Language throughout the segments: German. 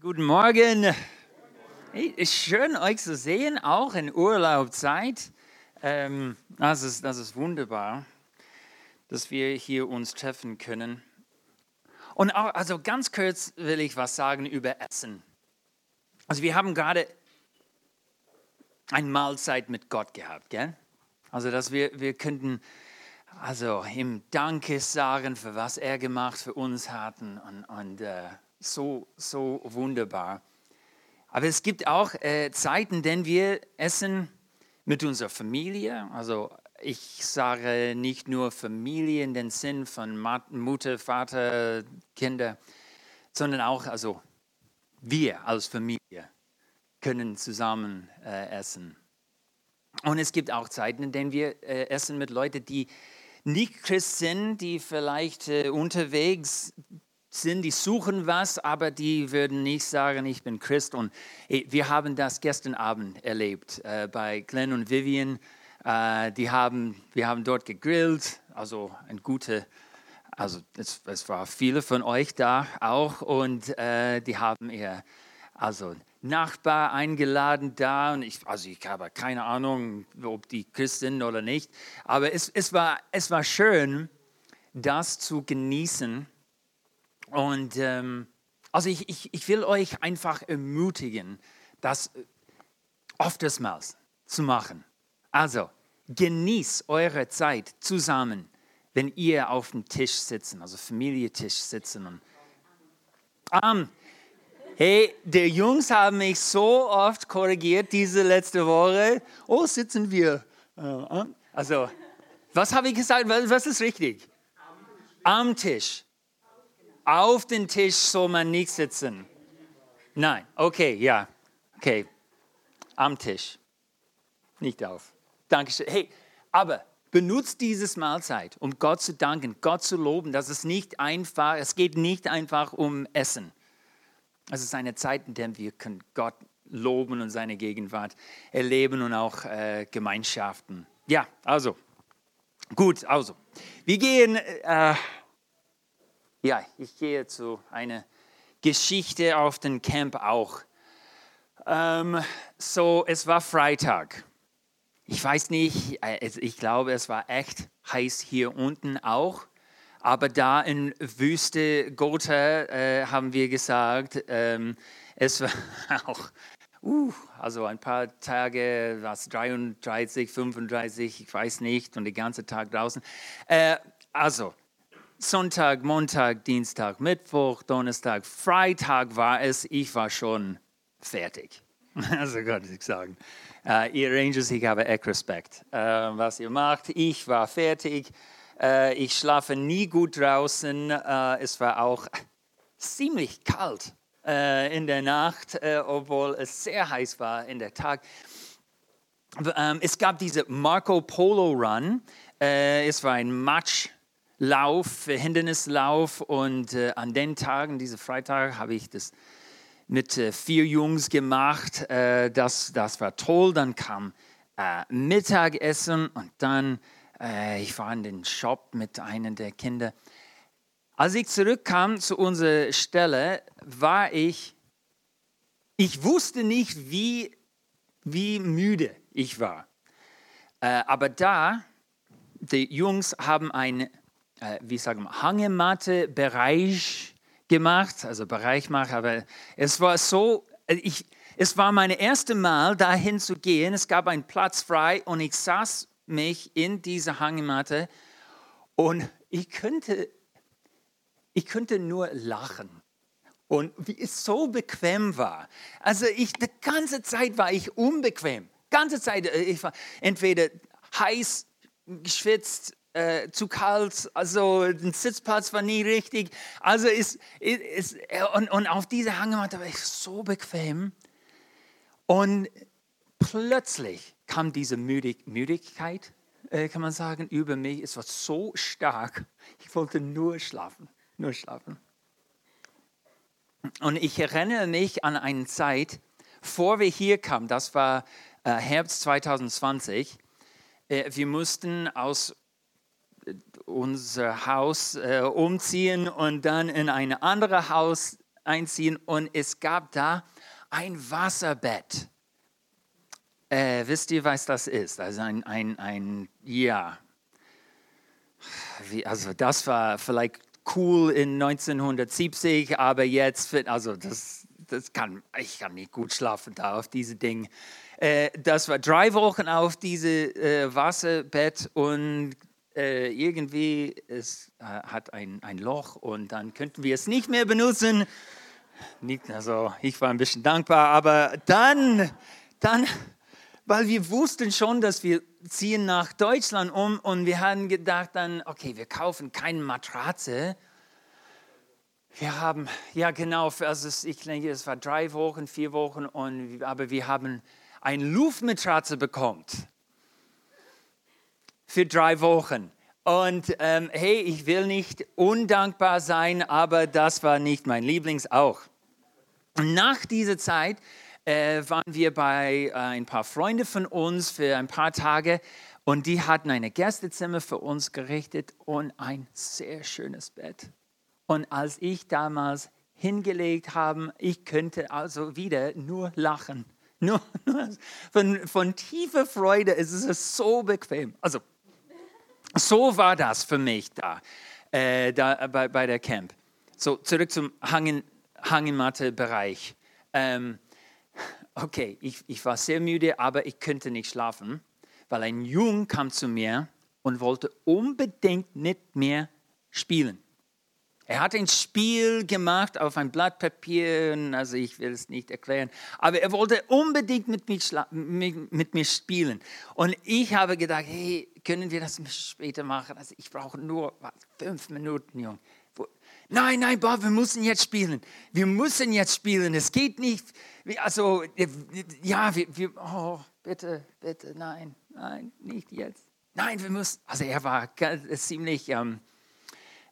Guten Morgen. Hey, ist schön, euch zu sehen, auch in Urlaubzeit. Ähm, das, ist, das ist wunderbar, dass wir hier uns treffen können. Und auch, also ganz kurz will ich was sagen über Essen. Also wir haben gerade eine Mahlzeit mit Gott gehabt, gell? Also dass wir, wir könnten also ihm Danke sagen für was er gemacht für uns hatten und, und äh, so, so wunderbar. Aber es gibt auch äh, Zeiten, in denen wir essen mit unserer Familie. Also ich sage nicht nur Familie in den Sinn von Mutter, Vater, Kinder, sondern auch also wir als Familie können zusammen äh, essen. Und es gibt auch Zeiten, in denen wir äh, essen mit Leuten, die nicht Christ sind, die vielleicht äh, unterwegs sind, die suchen was, aber die würden nicht sagen, ich bin Christ. Und wir haben das gestern Abend erlebt äh, bei Glenn und Vivian. Äh, die haben, wir haben dort gegrillt, also ein gute, also es, es war viele von euch da auch. Und äh, die haben ihr also Nachbar eingeladen da. Und ich, also ich habe keine Ahnung, ob die Christ sind oder nicht, aber es, es, war, es war schön, das zu genießen und ähm, also ich, ich, ich will euch einfach ermutigen, das oftmals zu machen. Also genießt eure Zeit zusammen, wenn ihr auf dem Tisch sitzen, also Familientisch sitzen. Und, um, hey, die Jungs haben mich so oft korrigiert diese letzte Woche. Oh, sitzen wir. Äh, also, was habe ich gesagt? Was ist richtig? Am Tisch. Auf den Tisch soll man nicht sitzen. Nein, okay, ja, okay. Am Tisch. Nicht auf. Dankeschön. Hey, aber benutzt dieses Mahlzeit, um Gott zu danken, Gott zu loben. Das ist nicht einfach, es geht nicht einfach um Essen. Es ist eine Zeit, in der wir können Gott loben und seine Gegenwart erleben und auch äh, Gemeinschaften. Ja, also, gut, also. Wir gehen äh, ja, ich gehe zu einer Geschichte auf dem Camp auch. Ähm, so, es war Freitag. Ich weiß nicht, äh, ich glaube, es war echt heiß hier unten auch. Aber da in Wüste Gotha äh, haben wir gesagt, ähm, es war auch, uh, also ein paar Tage, was 33, 35, ich weiß nicht, und den ganzen Tag draußen. Äh, also, Sonntag, Montag, Dienstag, Mittwoch, Donnerstag, Freitag war es. Ich war schon fertig. Also Gott, ich sagen. Uh, ihr Rangers, ich habe echt Respekt, uh, was ihr macht. Ich war fertig. Uh, ich schlafe nie gut draußen. es war auch ziemlich kalt in der Nacht, obwohl es sehr heiß war in der Tag. Um, es gab diese Marco Polo Run. es war ein Match Lauf, Hindernislauf und äh, an den Tagen, diese Freitag, habe ich das mit äh, vier Jungs gemacht. Äh, das, das war toll. Dann kam äh, Mittagessen und dann, äh, ich war in den Shop mit einem der Kinder. Als ich zurückkam zu unserer Stelle, war ich, ich wusste nicht, wie, wie müde ich war. Äh, aber da, die Jungs haben ein äh, wie sagen wir, Hangematte-Bereich gemacht, also Bereich machen, aber es war so, äh, ich, es war mein erstes Mal, dahin zu gehen. Es gab einen Platz frei und ich saß mich in diese Hangematte und ich könnte, ich könnte nur lachen. Und wie es so bequem war. Also ich, die ganze Zeit war ich unbequem. Ganze Zeit, äh, ich war entweder heiß, geschwitzt, äh, zu kalt, also ein Sitzplatz war nie richtig. Also ist, ist, und, und auf dieser Hangematte war ich so bequem. Und plötzlich kam diese Müdig, Müdigkeit, äh, kann man sagen, über mich. Es war so stark. Ich wollte nur schlafen, nur schlafen. Und ich erinnere mich an eine Zeit, vor wir hier kamen, das war äh, Herbst 2020. Äh, wir mussten aus unser Haus äh, umziehen und dann in ein anderes Haus einziehen und es gab da ein Wasserbett. Äh, wisst ihr, was das ist? Also ein, ein, ein ja, Wie, also das war vielleicht cool in 1970, aber jetzt, also das, das kann, ich kann nicht gut schlafen da auf diese Dinge. Äh, das war drei Wochen auf diesem äh, Wasserbett und äh, irgendwie es äh, hat ein, ein Loch und dann könnten wir es nicht mehr benutzen. Nicht, also ich war ein bisschen dankbar, aber dann, dann, weil wir wussten schon, dass wir ziehen nach Deutschland um und wir hatten gedacht dann, okay, wir kaufen keine Matratze. Wir haben, ja genau, also ich denke, es war drei Wochen, vier Wochen, und, aber wir haben ein Luftmatratze bekommt für drei Wochen. Und ähm, hey, ich will nicht undankbar sein, aber das war nicht mein Lieblings auch. Nach dieser Zeit äh, waren wir bei äh, ein paar Freunden von uns für ein paar Tage und die hatten ein Gästezimmer für uns gerichtet und ein sehr schönes Bett. Und als ich damals hingelegt habe, ich könnte also wieder nur lachen. Nur, nur von, von tiefer Freude ist es so bequem. Also, so war das für mich da, äh, da bei, bei der Camp. So, zurück zum Hangen, Hangematte-Bereich. Ähm, okay, ich, ich war sehr müde, aber ich könnte nicht schlafen, weil ein Jung kam zu mir und wollte unbedingt mit mir spielen. Er hat ein Spiel gemacht auf ein Blatt Papier, also ich will es nicht erklären, aber er wollte unbedingt mit mir, mit, mit mir spielen. Und ich habe gedacht, hey, können wir das später machen? Also ich brauche nur fünf Minuten, Junge. Nein, nein, Bob, wir müssen jetzt spielen. Wir müssen jetzt spielen. Es geht nicht. Also, ja, wir, wir oh, bitte, bitte, nein, nein, nicht jetzt. Nein, wir müssen. Also, er war ziemlich. Ähm,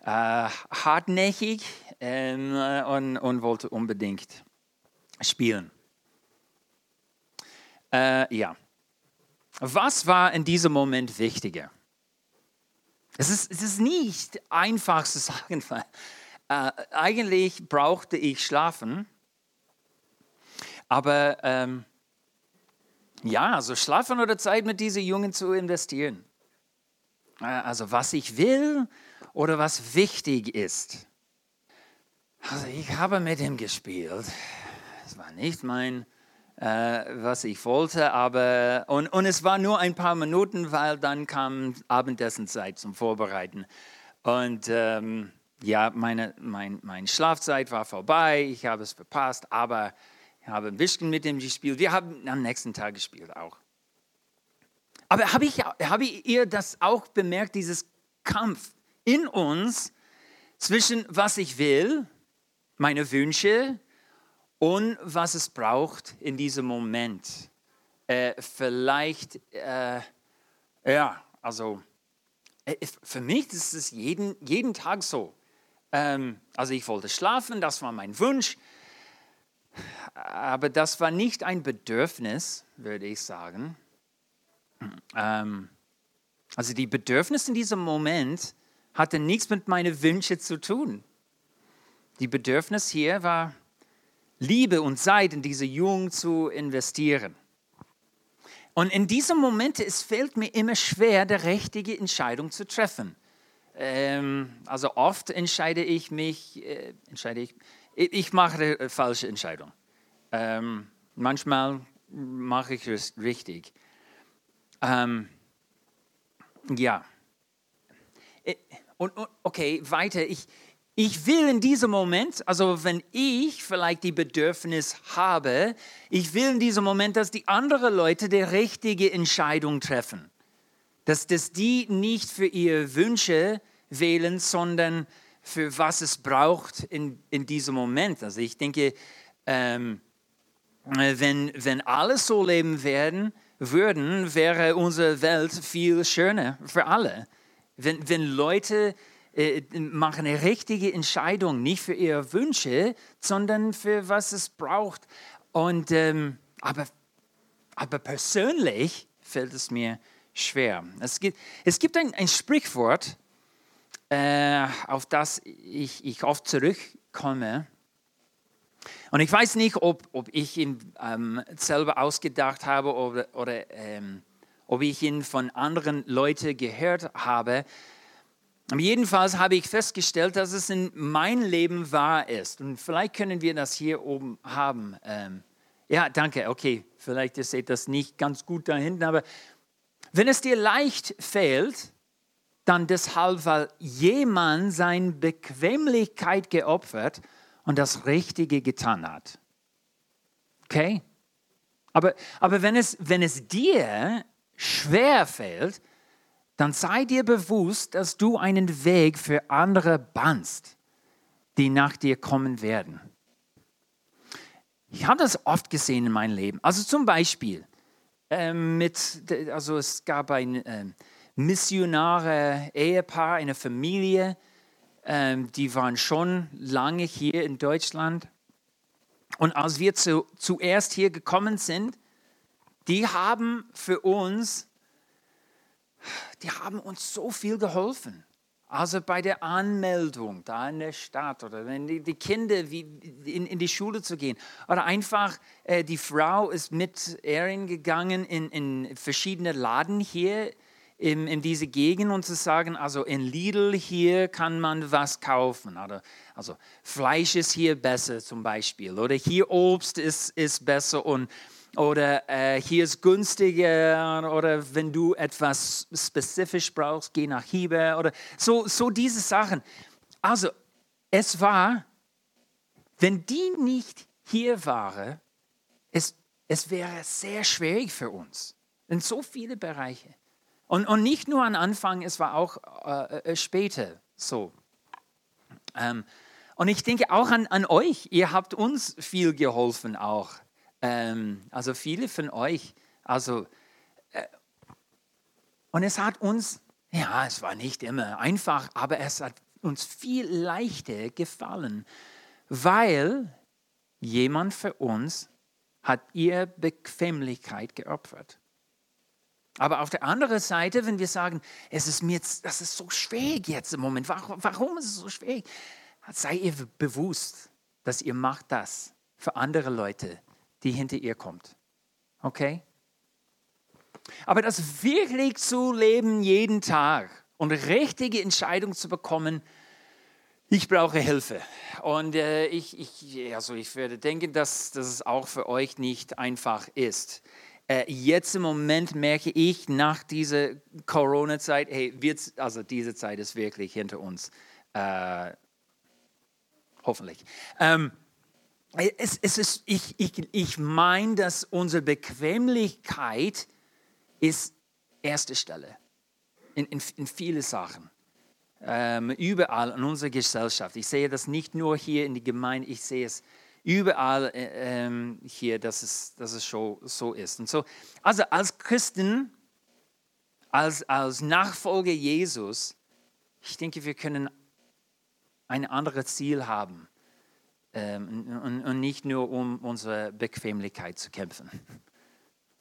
äh, hartnäckig ähm, und, und, wollte unbedingt spielen. Äh, ja. Was war in diesem Moment wichtiger? Es ist, es ist nicht einfach zu sagen, weil, äh, eigentlich brauchte ich schlafen, aber ähm, ja, also schlafen oder Zeit mit diesen Jungen zu investieren. Äh, also was ich will, oder was wichtig ist. Also ich habe mit ihm gespielt. Es war nicht mein, äh, was ich wollte, aber und, und es war nur ein paar Minuten, weil dann kam Abendessenzeit zum Vorbereiten. Und ähm, ja, meine mein, mein Schlafzeit war vorbei, ich habe es verpasst, aber ich habe ein bisschen mit ihm gespielt. Wir haben am nächsten Tag gespielt auch. Aber habe ich, habe ihr das auch bemerkt, dieses Kampf? in uns zwischen was ich will, meine Wünsche und was es braucht in diesem Moment. Äh, vielleicht, äh, ja, also äh, für mich ist es jeden, jeden Tag so. Ähm, also ich wollte schlafen, das war mein Wunsch, aber das war nicht ein Bedürfnis, würde ich sagen. Ähm, also die Bedürfnisse in diesem Moment hatte nichts mit meinen Wünschen zu tun. Die Bedürfnis hier war, Liebe und Zeit in diese Jungen zu investieren. Und in diesem Moment, es fällt mir immer schwer, die richtige Entscheidung zu treffen. Ähm, also oft entscheide ich mich, äh, entscheide ich, ich mache eine falsche Entscheidung. Ähm, manchmal mache ich es richtig. Ähm, ja. Äh, und okay, weiter. Ich, ich will in diesem Moment, also wenn ich vielleicht die Bedürfnis habe, ich will in diesem Moment, dass die anderen Leute die richtige Entscheidung treffen. Dass, dass die nicht für ihre Wünsche wählen, sondern für was es braucht in, in diesem Moment. Also ich denke, ähm, wenn, wenn alle so leben werden, würden, wäre unsere Welt viel schöner für alle. Wenn, wenn Leute äh, machen eine richtige Entscheidung, nicht für ihre Wünsche, sondern für was es braucht. Und, ähm, aber, aber persönlich fällt es mir schwer. Es gibt, es gibt ein, ein Sprichwort, äh, auf das ich, ich oft zurückkomme. Und ich weiß nicht, ob, ob ich ihn ähm, selber ausgedacht habe oder, oder ähm, ob ich ihn von anderen Leuten gehört habe. Jedenfalls habe ich festgestellt, dass es in meinem Leben wahr ist. Und vielleicht können wir das hier oben haben. Ähm, ja, danke. Okay, vielleicht ihr seht das nicht ganz gut da hinten, aber wenn es dir leicht fällt, dann deshalb, weil jemand seine Bequemlichkeit geopfert und das Richtige getan hat. Okay? Aber, aber wenn, es, wenn es dir schwer fällt, dann sei dir bewusst, dass du einen Weg für andere bannst, die nach dir kommen werden. Ich habe das oft gesehen in meinem Leben. Also zum Beispiel, äh, mit, also es gab ein äh, missionare Ehepaar, eine Familie, äh, die waren schon lange hier in Deutschland. Und als wir zu, zuerst hier gekommen sind, die haben für uns, die haben uns so viel geholfen. Also bei der Anmeldung da in der Stadt oder wenn die, die Kinder wie in, in, die Schule zu gehen oder einfach äh, die Frau ist mit Erin gegangen in, in verschiedene Laden hier in, in diese Gegend und zu sagen, also in Lidl hier kann man was kaufen. Oder, also Fleisch ist hier besser zum Beispiel oder hier Obst ist, ist besser und oder äh, hier ist günstiger oder wenn du etwas spezifisch brauchst, geh nach Hiebe oder so, so diese Sachen. Also es war, wenn die nicht hier waren, es, es wäre sehr schwierig für uns in so viele Bereiche. Und, und nicht nur am Anfang, es war auch äh, äh später so. Ähm, und ich denke auch an, an euch, ihr habt uns viel geholfen auch. Ähm, also viele von euch, also, äh, und es hat uns, ja, es war nicht immer einfach, aber es hat uns viel leichter gefallen, weil jemand für uns hat ihr Bequemlichkeit geopfert. Aber auf der anderen Seite, wenn wir sagen, es ist mir jetzt, das ist so schwierig jetzt im Moment, warum, warum ist es so schwierig? Sei ihr bewusst, dass ihr macht das für andere Leute, die hinter ihr kommt. Okay? Aber das wirklich zu leben jeden Tag und richtige Entscheidungen zu bekommen, ich brauche Hilfe. Und äh, ich, ich, also ich würde denken, dass, dass es auch für euch nicht einfach ist. Äh, jetzt im Moment merke ich nach dieser Corona-Zeit, hey, also diese Zeit ist wirklich hinter uns. Äh, hoffentlich. Ähm, es, es ist, ich, ich, ich meine, dass unsere Bequemlichkeit ist erste Stelle in, in, in viele Sachen. Ähm, überall in unserer Gesellschaft. Ich sehe das nicht nur hier in der Gemeinde, ich sehe es überall äh, ähm, hier, dass es, dass es so, so ist. Und so, also als Christen, als, als Nachfolger Jesus, ich denke, wir können ein anderes Ziel haben und, und, nicht nur um unsere Bequemlichkeit zu kämpfen.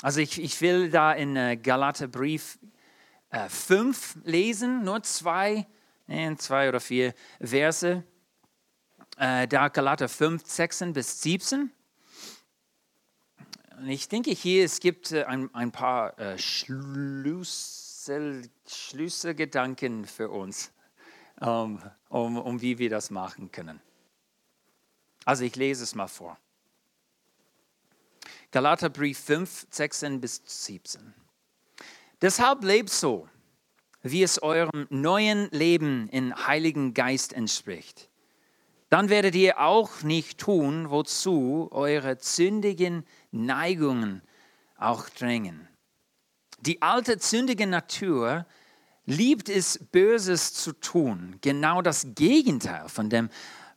Also ich, ich will da in äh, Galaterbrief äh, 5 lesen, nur zwei, äh, zwei oder vier Verse. Äh, da Galater 5, 16 bis 17. Und ich denke hier, es gibt äh, ein, ein paar äh, Schlüssel, Schlüsselgedanken für uns, um, um, um wie wir das machen können. Also ich lese es mal vor. Galaterbrief 5, 16 bis 17. Deshalb lebt so, wie es eurem neuen Leben in Heiligen Geist entspricht. Dann werdet ihr auch nicht tun, wozu eure zündigen Neigungen auch drängen. Die alte zündige Natur liebt es, Böses zu tun, genau das Gegenteil von dem,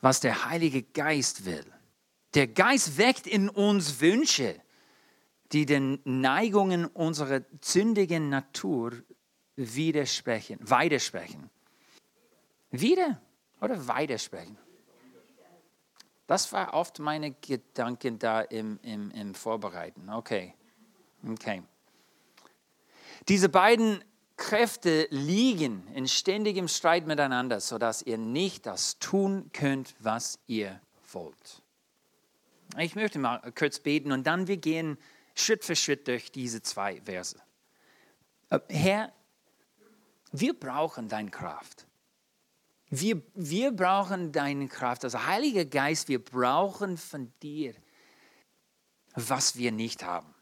was der Heilige Geist will. Der Geist weckt in uns Wünsche, die den Neigungen unserer zündigen Natur widersprechen, widersprechen. Wieder oder widersprechen? Das war oft meine Gedanken da im, im, im Vorbereiten. Okay. Okay. Diese beiden Kräfte liegen in ständigem Streit miteinander, sodass ihr nicht das tun könnt, was ihr wollt. Ich möchte mal kurz beten und dann wir gehen Schritt für Schritt durch diese zwei Verse. Äh, Herr, wir brauchen deine Kraft. Wir, wir brauchen deine Kraft. Also Heiliger Geist, wir brauchen von dir, was wir nicht haben.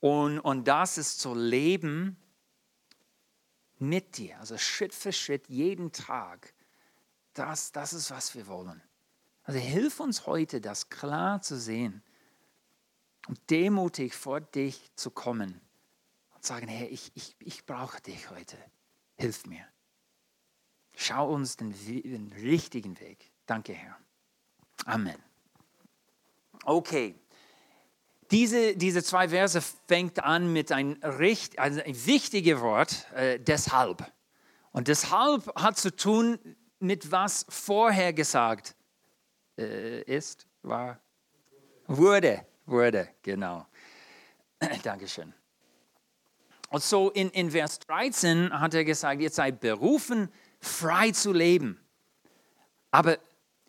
Und, und das ist zu leben mit dir, also Schritt für Schritt, jeden Tag. Das, das ist, was wir wollen. Also hilf uns heute, das klar zu sehen und demutig vor dich zu kommen und sagen, Herr, ich, ich, ich brauche dich heute. Hilf mir. Schau uns den, den richtigen Weg. Danke, Herr. Amen. Okay. Diese, diese zwei Verse fängt an mit ein, richt, also ein wichtiges Wort, äh, deshalb. Und deshalb hat zu tun mit was vorher gesagt äh, ist, war, wurde, wurde, genau. Dankeschön. Und so in, in Vers 13 hat er gesagt, ihr seid berufen, frei zu leben. Aber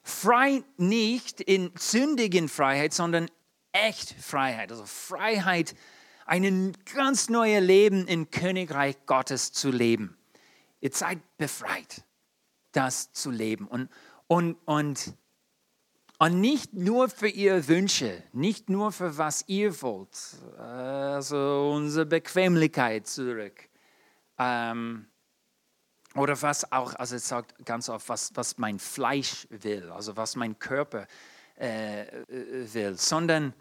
frei nicht in sündigen Freiheit, sondern echt Freiheit. Also Freiheit, ein ganz neues Leben im Königreich Gottes zu leben. Ihr seid befreit, das zu leben. Und, und, und, und nicht nur für ihre Wünsche, nicht nur für was ihr wollt, also unsere Bequemlichkeit zurück. Ähm, oder was auch, also es sagt ganz oft, was, was mein Fleisch will, also was mein Körper äh, äh, will, sondern,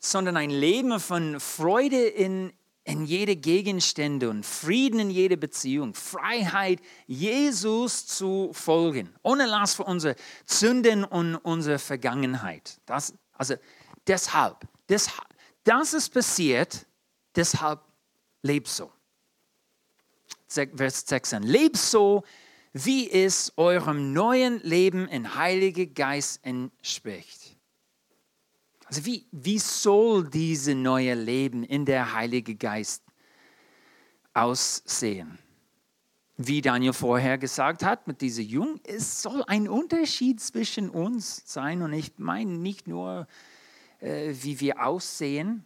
sondern ein Leben von Freude in, in jede Gegenstände und Frieden in jede Beziehung, Freiheit, Jesus zu folgen, ohne Last für unsere Sünden und unsere Vergangenheit. Das, also deshalb, deshalb, das ist passiert, deshalb leb so. Vers 16. Lebt so, wie es eurem neuen Leben in Heiligen Geist entspricht. Also wie, wie soll dieses neue Leben in der Heilige Geist aussehen? Wie Daniel vorher gesagt hat mit dieser Jung, es soll ein Unterschied zwischen uns sein und ich meine nicht nur, äh, wie wir aussehen,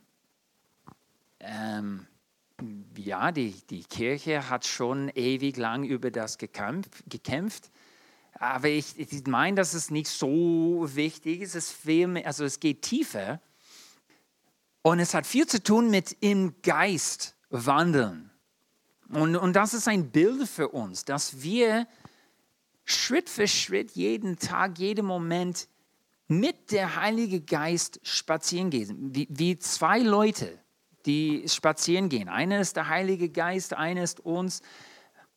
ähm, ja, die, die Kirche hat schon ewig lang über das gekämpft, gekämpft aber ich, ich meine, dass es nicht so wichtig ist. Es, viel also es geht tiefer und es hat viel zu tun mit im Geist wandeln. Und, und das ist ein Bild für uns, dass wir Schritt für Schritt, jeden Tag, jeden Moment mit der Heilige Geist spazieren gehen. Wie, wie zwei Leute, die spazieren gehen. Einer ist der Heilige Geist, einer ist uns.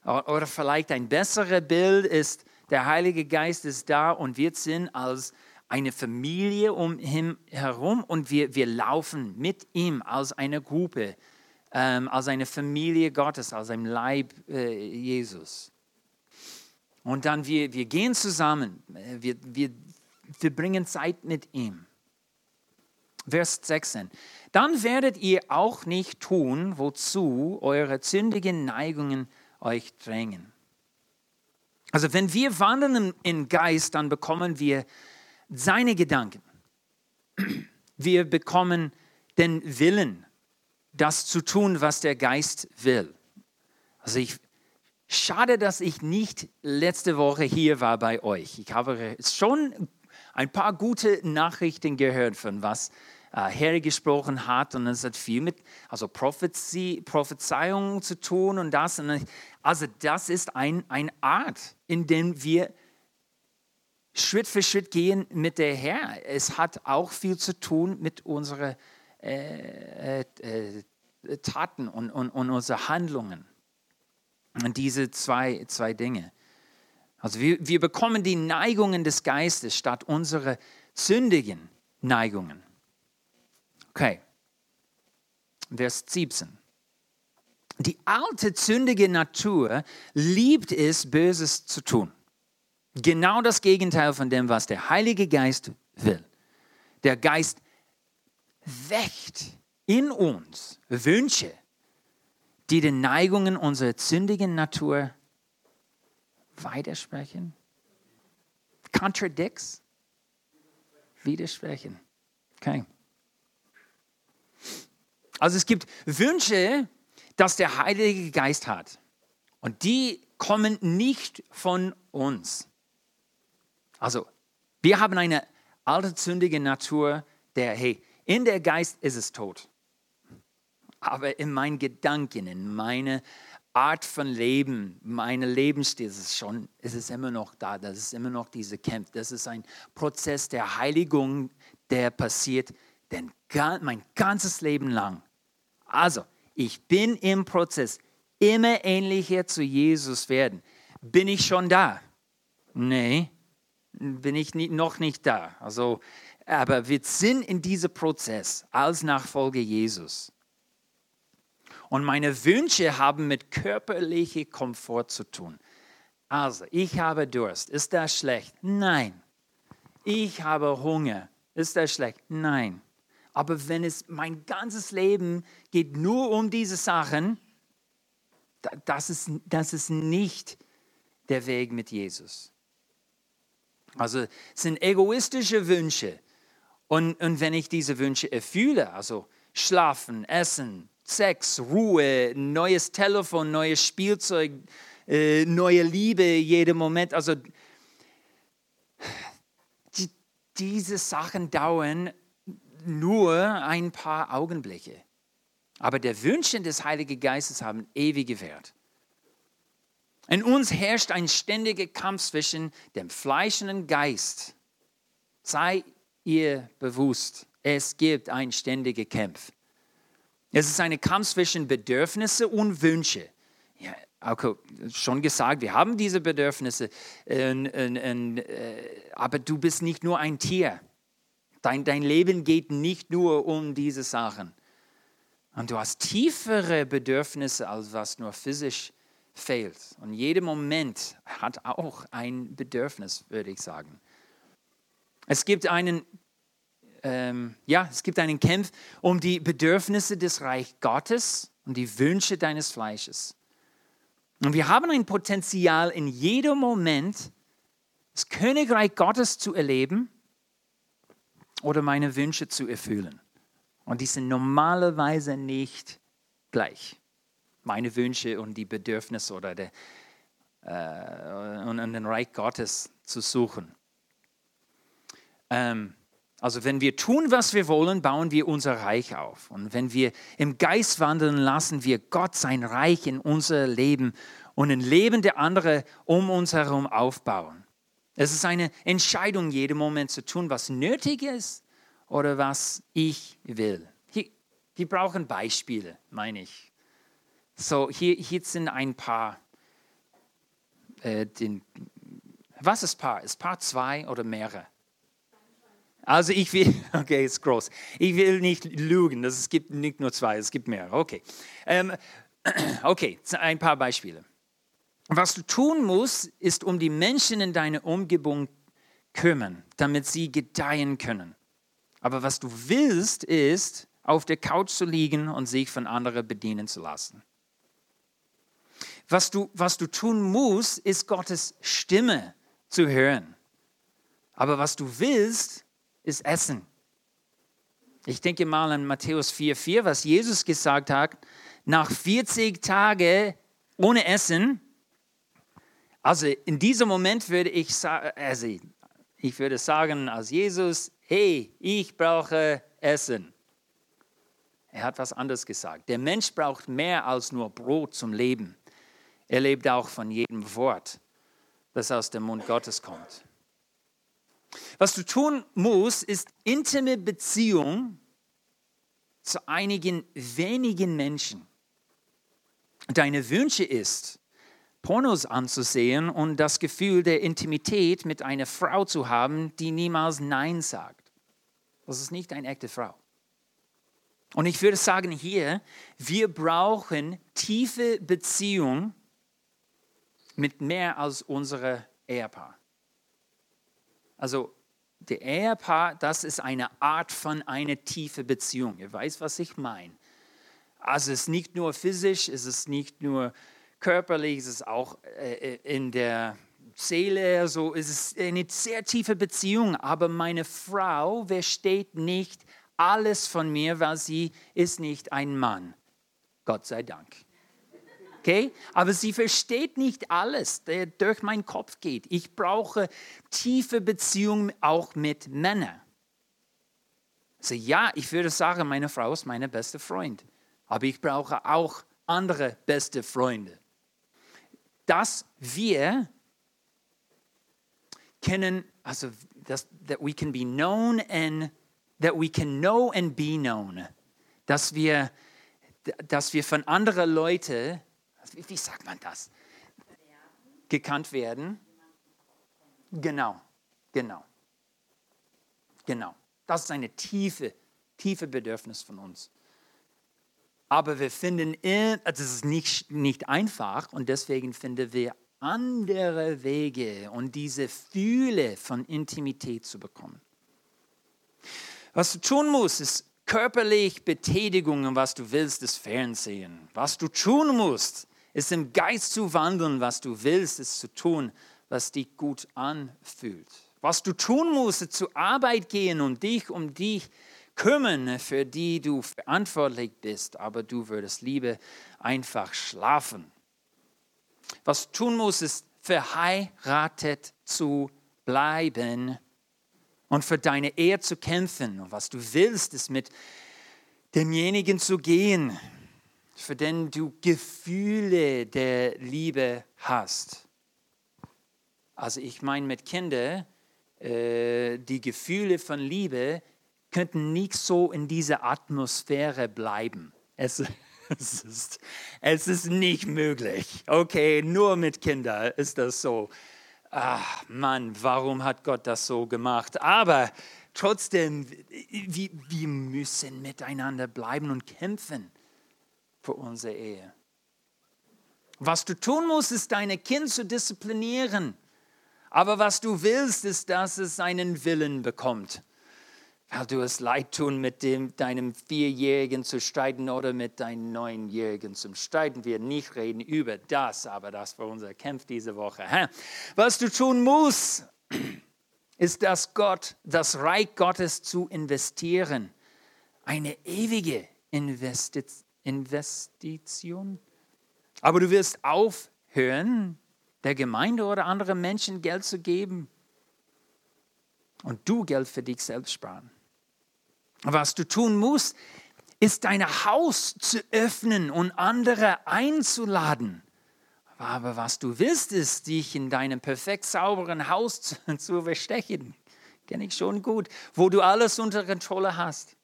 Oder vielleicht ein besseres Bild ist, der Heilige Geist ist da und wir sind als eine Familie um ihn herum und wir, wir laufen mit ihm als eine Gruppe, ähm, als eine Familie Gottes, als ein Leib äh, Jesus. Und dann wir, wir gehen zusammen, wir, wir, wir bringen Zeit mit ihm. Vers 16. Dann werdet ihr auch nicht tun, wozu eure zündigen Neigungen euch drängen. Also wenn wir wandeln im Geist, dann bekommen wir seine Gedanken. Wir bekommen den Willen, das zu tun, was der Geist will. Also ich, schade, dass ich nicht letzte Woche hier war bei euch. Ich habe schon ein paar gute Nachrichten gehört von was äh, hergesprochen hat und es hat viel mit also Prophezie, Prophezeiung zu tun und das. Und also das ist ein, eine Art, in der wir Schritt für Schritt gehen mit der Herr. Es hat auch viel zu tun mit unseren äh, äh, äh, Taten und, und, und unseren Handlungen. Und diese zwei, zwei Dinge. Also wir, wir bekommen die Neigungen des Geistes statt unsere sündigen Neigungen. Okay. Vers 17. Die alte sündige Natur liebt es, Böses zu tun. Genau das Gegenteil von dem, was der Heilige Geist will. Der Geist weckt in uns Wünsche, die den Neigungen unserer sündigen Natur widersprechen. Contradicts. Widersprechen. Okay. Also es gibt Wünsche, dass der Heilige Geist hat. Und die kommen nicht von uns. Also, wir haben eine altersündige Natur, der, hey, in der Geist ist es tot. Aber in meinen Gedanken, in meine Art von Leben, meine Lebensstil, ist es schon, ist es immer noch da. Das ist immer noch diese Kämpfe. Das ist ein Prozess der Heiligung, der passiert denn mein ganzes Leben lang. Also, ich bin im Prozess, immer ähnlicher zu Jesus werden. Bin ich schon da? Nee, bin ich nie, noch nicht da. Also, aber wir sind in diesem Prozess als Nachfolger Jesus. Und meine Wünsche haben mit körperlichem Komfort zu tun. Also, ich habe Durst. Ist das schlecht? Nein. Ich habe Hunger. Ist das schlecht? Nein. Aber wenn es mein ganzes Leben geht nur um diese Sachen, das ist, das ist nicht der Weg mit Jesus. Also es sind egoistische Wünsche. Und, und wenn ich diese Wünsche erfülle, also schlafen, essen, Sex, Ruhe, neues Telefon, neues Spielzeug, äh, neue Liebe jeden Moment, also die, diese Sachen dauern nur ein paar Augenblicke. Aber der Wünsche des Heiligen Geistes haben ewige Wert. In uns herrscht ein ständiger Kampf zwischen dem Fleisch und dem Geist. Sei ihr bewusst, es gibt einen ständigen Kampf. Es ist ein Kampf zwischen Bedürfnisse und Wünsche. Ja, okay, schon gesagt, wir haben diese Bedürfnisse, äh, äh, äh, aber du bist nicht nur ein Tier. Dein, dein Leben geht nicht nur um diese Sachen. Und du hast tiefere Bedürfnisse, als was nur physisch fehlt. Und jeder Moment hat auch ein Bedürfnis, würde ich sagen. Es gibt einen, ähm, ja, es gibt einen Kampf um die Bedürfnisse des Reich Gottes und die Wünsche deines Fleisches. Und wir haben ein Potenzial in jedem Moment, das Königreich Gottes zu erleben oder meine Wünsche zu erfüllen. Und die sind normalerweise nicht gleich. Meine Wünsche und die Bedürfnisse oder der, äh, und, und den Reich Gottes zu suchen. Ähm, also wenn wir tun, was wir wollen, bauen wir unser Reich auf. Und wenn wir im Geist wandeln, lassen wir Gott sein Reich in unser Leben und ein Leben der anderen um uns herum aufbauen. Es ist eine Entscheidung, jeden Moment zu tun, was nötig ist oder was ich will. Hier, wir brauchen Beispiele, meine ich. So, hier, hier sind ein paar. Äh, den, was ist Paar? Ist Paar zwei oder mehrere? Also ich will, okay, ist groß. Ich will nicht lügen, es gibt nicht nur zwei, es gibt mehrere. Okay, ähm, okay, ein paar Beispiele. Was du tun musst, ist um die Menschen in deiner Umgebung kümmern, damit sie gedeihen können. Aber was du willst, ist, auf der Couch zu liegen und sich von anderen bedienen zu lassen. Was du, was du tun musst, ist Gottes Stimme zu hören. Aber was du willst, ist Essen. Ich denke mal an Matthäus 4,4, was Jesus gesagt hat, nach 40 Tagen ohne Essen also in diesem Moment würde ich sagen, also ich würde sagen als Jesus, hey, ich brauche Essen. Er hat was anderes gesagt. Der Mensch braucht mehr als nur Brot zum Leben. Er lebt auch von jedem Wort, das aus dem Mund Gottes kommt. Was du tun musst, ist intime Beziehung zu einigen wenigen Menschen. Deine Wünsche ist, Pornos anzusehen und das Gefühl der Intimität mit einer Frau zu haben, die niemals Nein sagt. Das ist nicht eine echte Frau. Und ich würde sagen hier, wir brauchen tiefe Beziehung mit mehr als unsere Ehepaar. Also der Ehepaar, das ist eine Art von einer tiefe Beziehung. Ihr weißt, was ich meine. Also es ist nicht nur physisch, es ist nicht nur körperlich, es ist auch äh, in der Seele, also es ist eine sehr tiefe Beziehung, aber meine Frau versteht nicht alles von mir, weil sie ist nicht ein Mann. Gott sei Dank. Okay? Aber sie versteht nicht alles, der durch meinen Kopf geht. Ich brauche tiefe Beziehungen auch mit Männern. Also ja, ich würde sagen, meine Frau ist meine beste Freund. Aber ich brauche auch andere beste Freunde. Dass wir können, also dass, that we can be known and that we can know and be known. Dass wir, dass wir von anderen Leuten, wie, wie sagt man das? Gekannt werden. Genau, genau, genau. Das ist eine tiefe, tiefe Bedürfnis von uns. Aber wir finden, das ist nicht, nicht einfach und deswegen finden wir andere Wege und diese Fühle von Intimität zu bekommen. Was du tun musst, ist körperlich Betätigung was du willst, ist Fernsehen. Was du tun musst, ist im Geist zu wandeln, was du willst, ist zu tun, was dich gut anfühlt. Was du tun musst, ist zur Arbeit gehen und dich um dich kümmern, für die du verantwortlich bist, aber du würdest lieber einfach schlafen. Was du tun musst, ist verheiratet zu bleiben und für deine Ehe zu kämpfen. Und was du willst, ist mit demjenigen zu gehen, für den du Gefühle der Liebe hast. Also ich meine mit Kindern, äh, die Gefühle von Liebe könnten nicht so in dieser Atmosphäre bleiben. Es, es, ist, es ist nicht möglich. Okay, nur mit Kindern ist das so. Ach Mann, warum hat Gott das so gemacht? Aber trotzdem, wir, wir müssen miteinander bleiben und kämpfen für unsere Ehe. Was du tun musst, ist deine Kind zu disziplinieren. Aber was du willst, ist, dass es einen Willen bekommt. Weil du es leid tun, mit dem, deinem Vierjährigen zu streiten oder mit deinem Neunjährigen zu streiten. Wir nicht reden über das, aber das war unser Kampf diese Woche. Was du tun musst, ist, dass Gott, das Reich Gottes zu investieren. Eine ewige Investition. Aber du wirst aufhören, der Gemeinde oder anderen Menschen Geld zu geben und du Geld für dich selbst sparen. Was du tun musst, ist dein Haus zu öffnen und andere einzuladen. Aber was du willst, ist, dich in deinem perfekt sauberen Haus zu, zu verstechen. Kenne ich schon gut, wo du alles unter Kontrolle hast.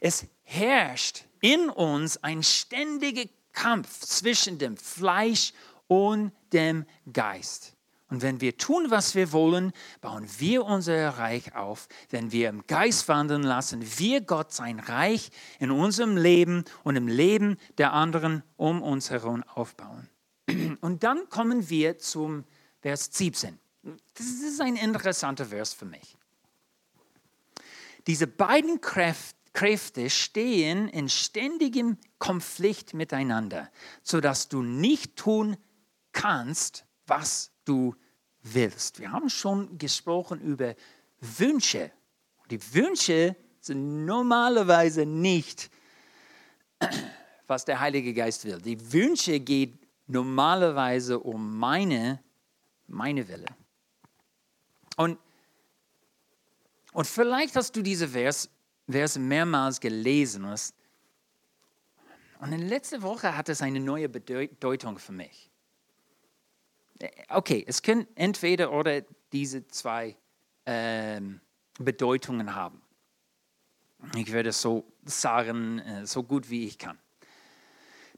Es herrscht in uns ein ständiger Kampf zwischen dem Fleisch und dem Geist. Und wenn wir tun, was wir wollen, bauen wir unser Reich auf. Wenn wir im Geist wandeln lassen, wir Gott sein Reich in unserem Leben und im Leben der anderen um uns herum aufbauen. Und dann kommen wir zum Vers 17. Das ist ein interessanter Vers für mich. Diese beiden Kräfte stehen in ständigem Konflikt miteinander, sodass du nicht tun kannst, was du willst. Wir haben schon gesprochen über Wünsche. Die Wünsche sind normalerweise nicht, was der Heilige Geist will. Die Wünsche gehen normalerweise um meine, meine Wille. Und, und vielleicht hast du diese Vers, Verse mehrmals gelesen. Und in letzter Woche hat es eine neue Bedeutung für mich okay, es können entweder oder diese zwei ähm, Bedeutungen haben. Ich werde es so sagen, äh, so gut wie ich kann.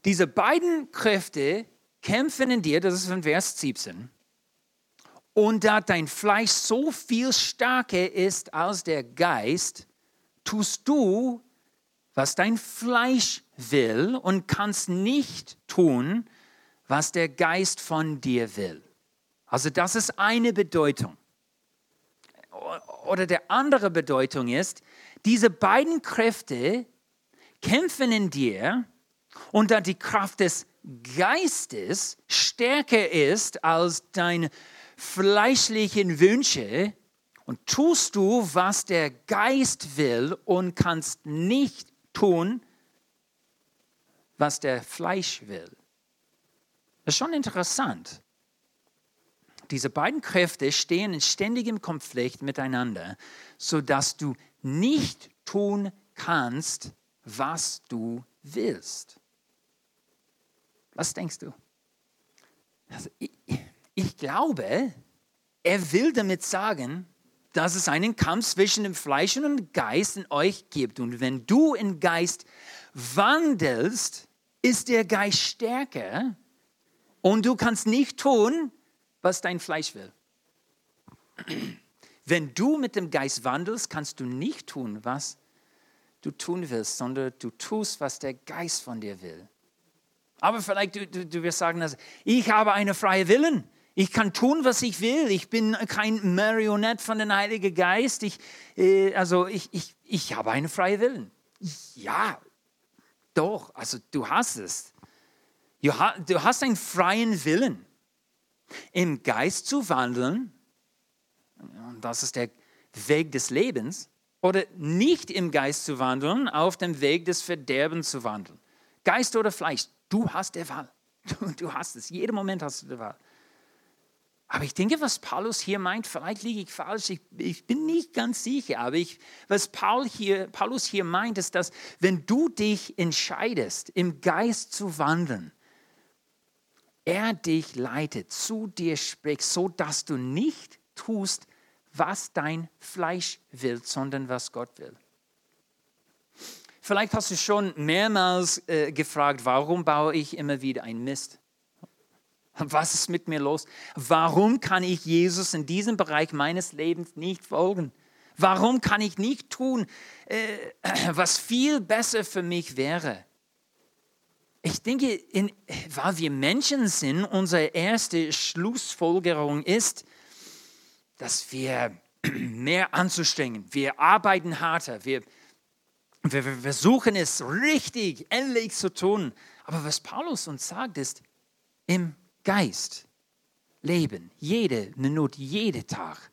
Diese beiden Kräfte kämpfen in dir, das ist von Vers 17. Und da dein Fleisch so viel stärker ist als der Geist, tust du, was dein Fleisch will und kannst nicht tun, was der Geist von dir will. Also das ist eine Bedeutung. Oder der andere Bedeutung ist, diese beiden Kräfte kämpfen in dir und da die Kraft des Geistes stärker ist als deine fleischlichen Wünsche und tust du, was der Geist will und kannst nicht tun, was der Fleisch will. Ist schon interessant. Diese beiden Kräfte stehen in ständigem Konflikt miteinander, sodass du nicht tun kannst, was du willst. Was denkst du? Also ich, ich glaube, er will damit sagen, dass es einen Kampf zwischen dem Fleisch und dem Geist in euch gibt. Und wenn du im Geist wandelst, ist der Geist stärker und du kannst nicht tun, was dein Fleisch will. Wenn du mit dem Geist wandelst, kannst du nicht tun, was du tun willst, sondern du tust, was der Geist von dir will. Aber vielleicht du, du, du wirst sagen, also, ich habe einen freien Willen. Ich kann tun, was ich will. Ich bin kein Marionett von dem Heiligen Geist. Ich, äh, also ich, ich, ich habe einen freien Willen. Ja, doch. Also du hast es. Du hast einen freien Willen. Im Geist zu wandeln, das ist der Weg des Lebens, oder nicht im Geist zu wandeln, auf dem Weg des Verderbens zu wandeln. Geist oder Fleisch, du hast die Wahl. Du, du hast es. Jeden Moment hast du die Wahl. Aber ich denke, was Paulus hier meint, vielleicht liege ich falsch, ich, ich bin nicht ganz sicher, aber ich, was Paul hier, Paulus hier meint, ist, dass wenn du dich entscheidest, im Geist zu wandeln, er dich leitet, zu dir spricht, so dass du nicht tust, was dein Fleisch will, sondern was Gott will. Vielleicht hast du schon mehrmals äh, gefragt, warum baue ich immer wieder ein Mist? Was ist mit mir los? Warum kann ich Jesus in diesem Bereich meines Lebens nicht folgen? Warum kann ich nicht tun, äh, was viel besser für mich wäre? Ich denke, in, weil wir Menschen sind, unsere erste Schlussfolgerung ist, dass wir mehr anzustrengen. Wir arbeiten harter. Wir, wir, wir versuchen es richtig, endlich zu tun. Aber was Paulus uns sagt, ist, im Geist leben, jede Minute, jeden Tag.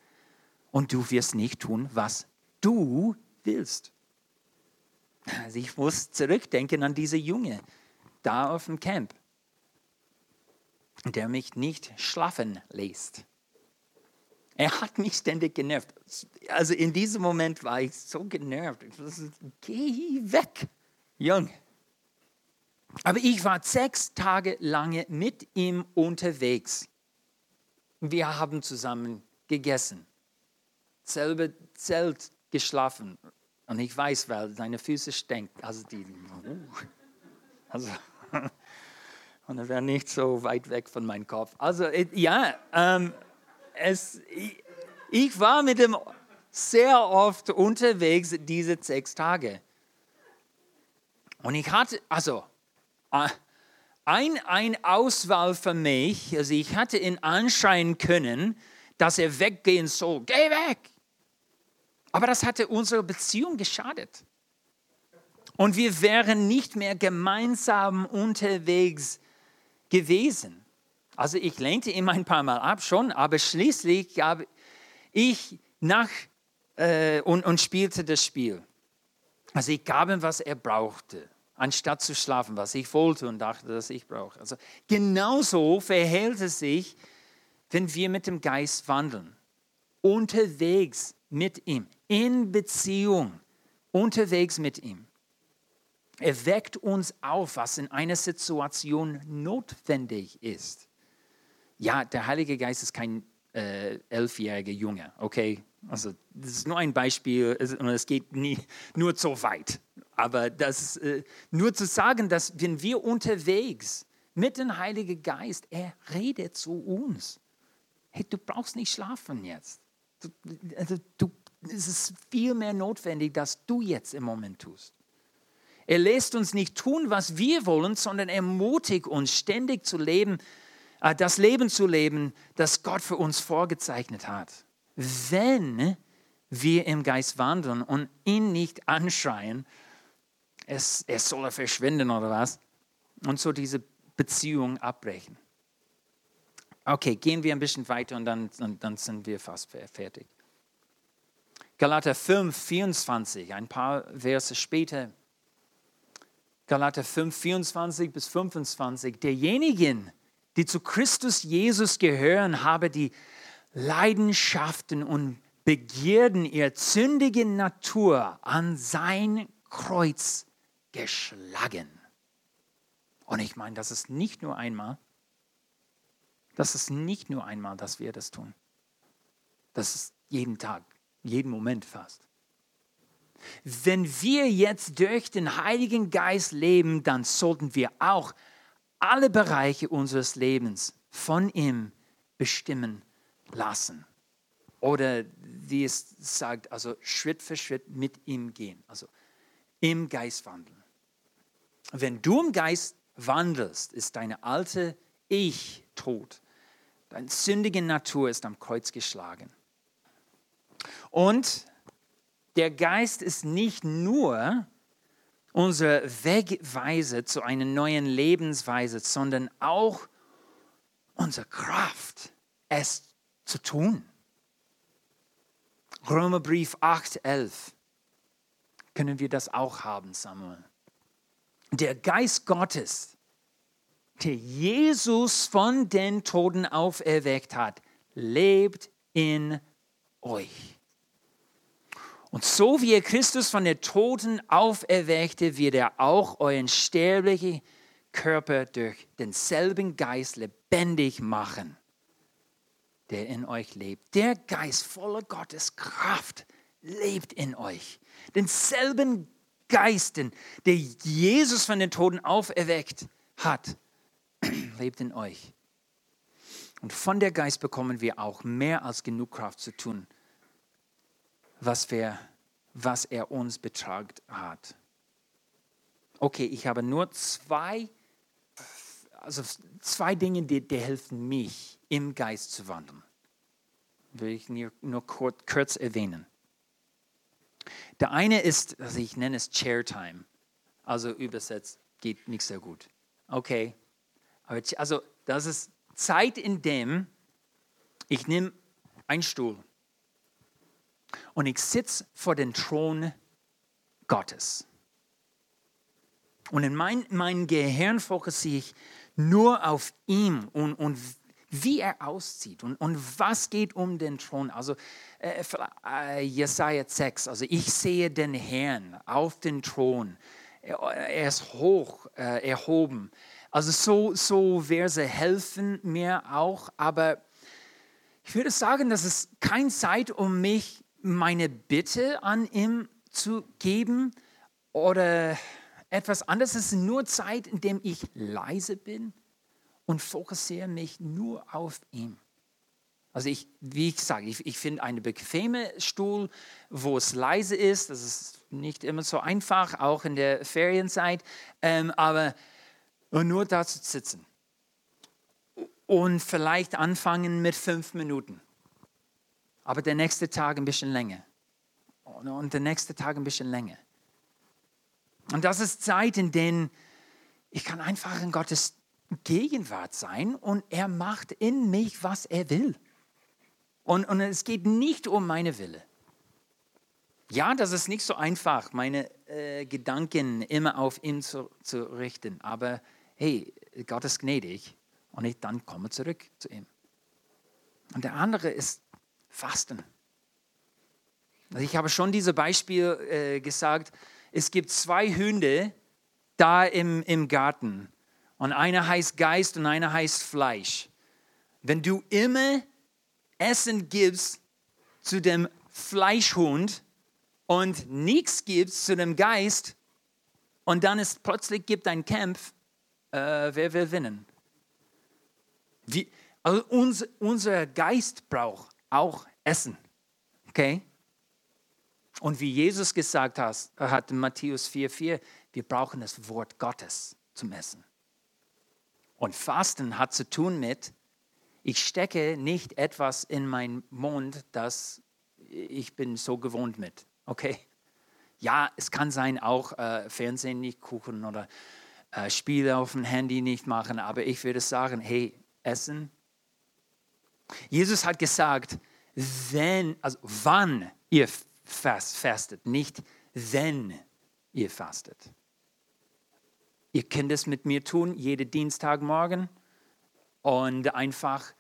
Und du wirst nicht tun, was du willst. Also ich muss zurückdenken an diese Junge da auf dem Camp, der mich nicht schlafen lässt. Er hat mich ständig genervt. Also in diesem Moment war ich so genervt. Ich wusste, geh weg, Junge. Aber ich war sechs Tage lang mit ihm unterwegs. Wir haben zusammen gegessen, selbe Zelt geschlafen. Und ich weiß, weil seine Füße stinken. Also die, also, und er wäre nicht so weit weg von meinem Kopf. Also ja, ähm, es, ich, ich war mit ihm sehr oft unterwegs diese sechs Tage. Und ich hatte, also ein, ein Auswahl für mich, also ich hatte ihn anschreien können, dass er weggehen soll. Geh weg! Aber das hatte unserer Beziehung geschadet. Und wir wären nicht mehr gemeinsam unterwegs gewesen. Also ich lehnte ihn ein paar Mal ab schon, aber schließlich gab ich nach äh, und, und spielte das Spiel. Also ich gab ihm, was er brauchte anstatt zu schlafen, was ich wollte und dachte, dass ich brauche. Also genauso verhält es sich, wenn wir mit dem Geist wandeln, unterwegs mit ihm, in Beziehung, unterwegs mit ihm. Er weckt uns auf, was in einer Situation notwendig ist. Ja, der Heilige Geist ist kein äh, elfjähriger Junge, okay? Also das ist nur ein Beispiel und es geht nie, nur so weit. Aber das, äh, nur zu sagen, dass wenn wir unterwegs mit dem Heiligen Geist, er redet zu uns. Hey, du brauchst nicht schlafen jetzt. Du, also, du, es ist viel mehr notwendig, dass du jetzt im Moment tust. Er lässt uns nicht tun, was wir wollen, sondern ermutigt uns, ständig zu leben, äh, das Leben zu leben, das Gott für uns vorgezeichnet hat. Wenn wir im Geist wandeln und ihn nicht anschreien, es, es soll verschwinden oder was. Und so diese Beziehung abbrechen. Okay, gehen wir ein bisschen weiter und dann, dann, dann sind wir fast fertig. Galater 5, 24, ein paar Verse später. Galater 5, 24 bis 25. Derjenigen, die zu Christus Jesus gehören, haben die Leidenschaften und Begierden ihrer zündigen Natur an sein Kreuz geschlagen. Und ich meine, das ist nicht nur einmal, das ist nicht nur einmal, dass wir das tun. Das ist jeden Tag, jeden Moment fast. Wenn wir jetzt durch den Heiligen Geist leben, dann sollten wir auch alle Bereiche unseres Lebens von ihm bestimmen lassen. Oder wie es sagt, also Schritt für Schritt mit ihm gehen, also im Geist wandeln. Wenn du im Geist wandelst, ist deine alte Ich tot. Deine sündige Natur ist am Kreuz geschlagen. Und der Geist ist nicht nur unsere Wegweise zu einer neuen Lebensweise, sondern auch unsere Kraft, es zu tun. Römerbrief 8, 11. Können wir das auch haben, Samuel? Der Geist Gottes, der Jesus von den Toten auferweckt hat, lebt in euch. Und so wie er Christus von den Toten auferweckte, wird er auch euren sterblichen Körper durch denselben Geist lebendig machen, der in euch lebt. Der Geist voller Gottes Kraft lebt in euch. Denselben Geisten, der Jesus von den Toten auferweckt hat, lebt in euch. Und von der Geist bekommen wir auch mehr als genug Kraft zu tun, was, wir, was er uns betragt hat. Okay, ich habe nur zwei, also zwei Dinge, die, die helfen mich, im Geist zu wandeln. Will ich nur, nur kurz, kurz erwähnen. Der eine ist, also ich nenne es Chair Time, also übersetzt geht nicht sehr gut. Okay, also das ist Zeit, in dem ich nehme einen Stuhl und ich sitze vor dem Thron Gottes. Und in mein, mein Gehirn fokussiere ich nur auf ihn und, und wie er auszieht und, und was geht um den Thron. Also äh, äh, Jesaja 6, also ich sehe den Herrn auf den Thron. Er, er ist hoch äh, erhoben. Also so, so Verse helfen mir auch, aber ich würde sagen, das ist keine Zeit, um mich meine Bitte an ihm zu geben oder etwas anderes. Es ist nur Zeit, in der ich leise bin und fokussiere mich nur auf ihn. Also ich, wie ich sage, ich, ich finde einen bequemen Stuhl, wo es leise ist. Das ist nicht immer so einfach, auch in der Ferienzeit. Ähm, aber nur da zu sitzen und vielleicht anfangen mit fünf Minuten aber der nächste Tag ein bisschen länger. Und der nächste Tag ein bisschen länger. Und das ist Zeit, in der ich kann einfach in Gottes Gegenwart sein und er macht in mich, was er will. Und, und es geht nicht um meine Wille. Ja, das ist nicht so einfach, meine äh, Gedanken immer auf ihn zu, zu richten. Aber hey, Gott ist gnädig und ich dann komme zurück zu ihm. Und der andere ist Fasten. Also ich habe schon dieses Beispiel äh, gesagt. Es gibt zwei Hunde da im, im Garten. Und einer heißt Geist und einer heißt Fleisch. Wenn du immer Essen gibst zu dem Fleischhund und nichts gibst zu dem Geist und dann es plötzlich gibt ein Kampf, äh, wer will gewinnen? Wie, also uns, unser Geist braucht auch essen. Okay? Und wie Jesus gesagt hat, hat in Matthäus 4,4, wir brauchen das Wort Gottes zum Essen. Und Fasten hat zu tun mit, ich stecke nicht etwas in meinen Mund, das ich bin so gewohnt mit. Okay? Ja, es kann sein, auch äh, Fernsehen nicht Kuchen oder äh, Spiele auf dem Handy nicht machen, aber ich würde sagen, hey, essen. Jesus hat gesagt, wenn, also wann ihr fast, fastet, nicht wenn ihr fastet. Ihr könnt es mit mir tun, jeden Dienstagmorgen und einfach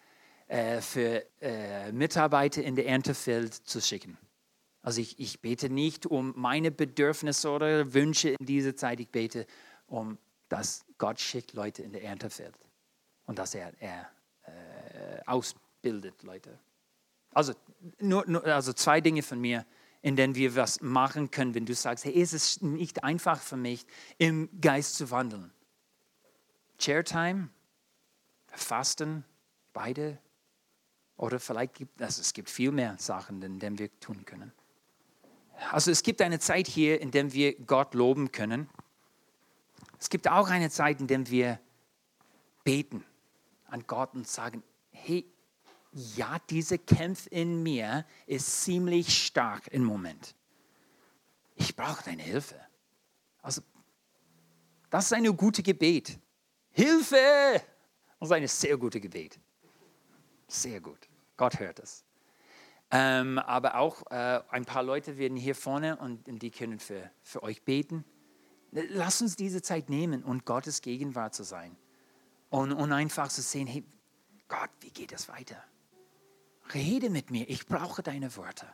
äh, für äh, Mitarbeiter in der Erntefeld zu schicken. Also ich, ich bete nicht um meine Bedürfnisse oder Wünsche in dieser Zeit, ich bete um, dass Gott schickt Leute in der Erntefeld und dass er, er äh, ausbildet Leute. Also, nur, nur, also zwei Dinge von mir, in denen wir was machen können, wenn du sagst, hey, ist es nicht einfach für mich, im Geist zu wandeln. Chair Time, Fasten, beide. Oder vielleicht gibt es, also es gibt viel mehr Sachen, in denen wir tun können. Also es gibt eine Zeit hier, in der wir Gott loben können. Es gibt auch eine Zeit, in der wir beten an Gott und sagen, hey, ja, dieser Kampf in mir ist ziemlich stark im Moment. Ich brauche deine Hilfe. Also, das ist eine gute Gebet. Hilfe! Das ist eine sehr gute Gebet. Sehr gut. Gott hört es. Ähm, aber auch äh, ein paar Leute werden hier vorne und, und die können für, für euch beten. Lass uns diese Zeit nehmen und Gottes Gegenwart zu sein. Und, und einfach zu sehen, hey, Gott, wie geht es weiter? Rede mit mir, ich brauche deine Worte.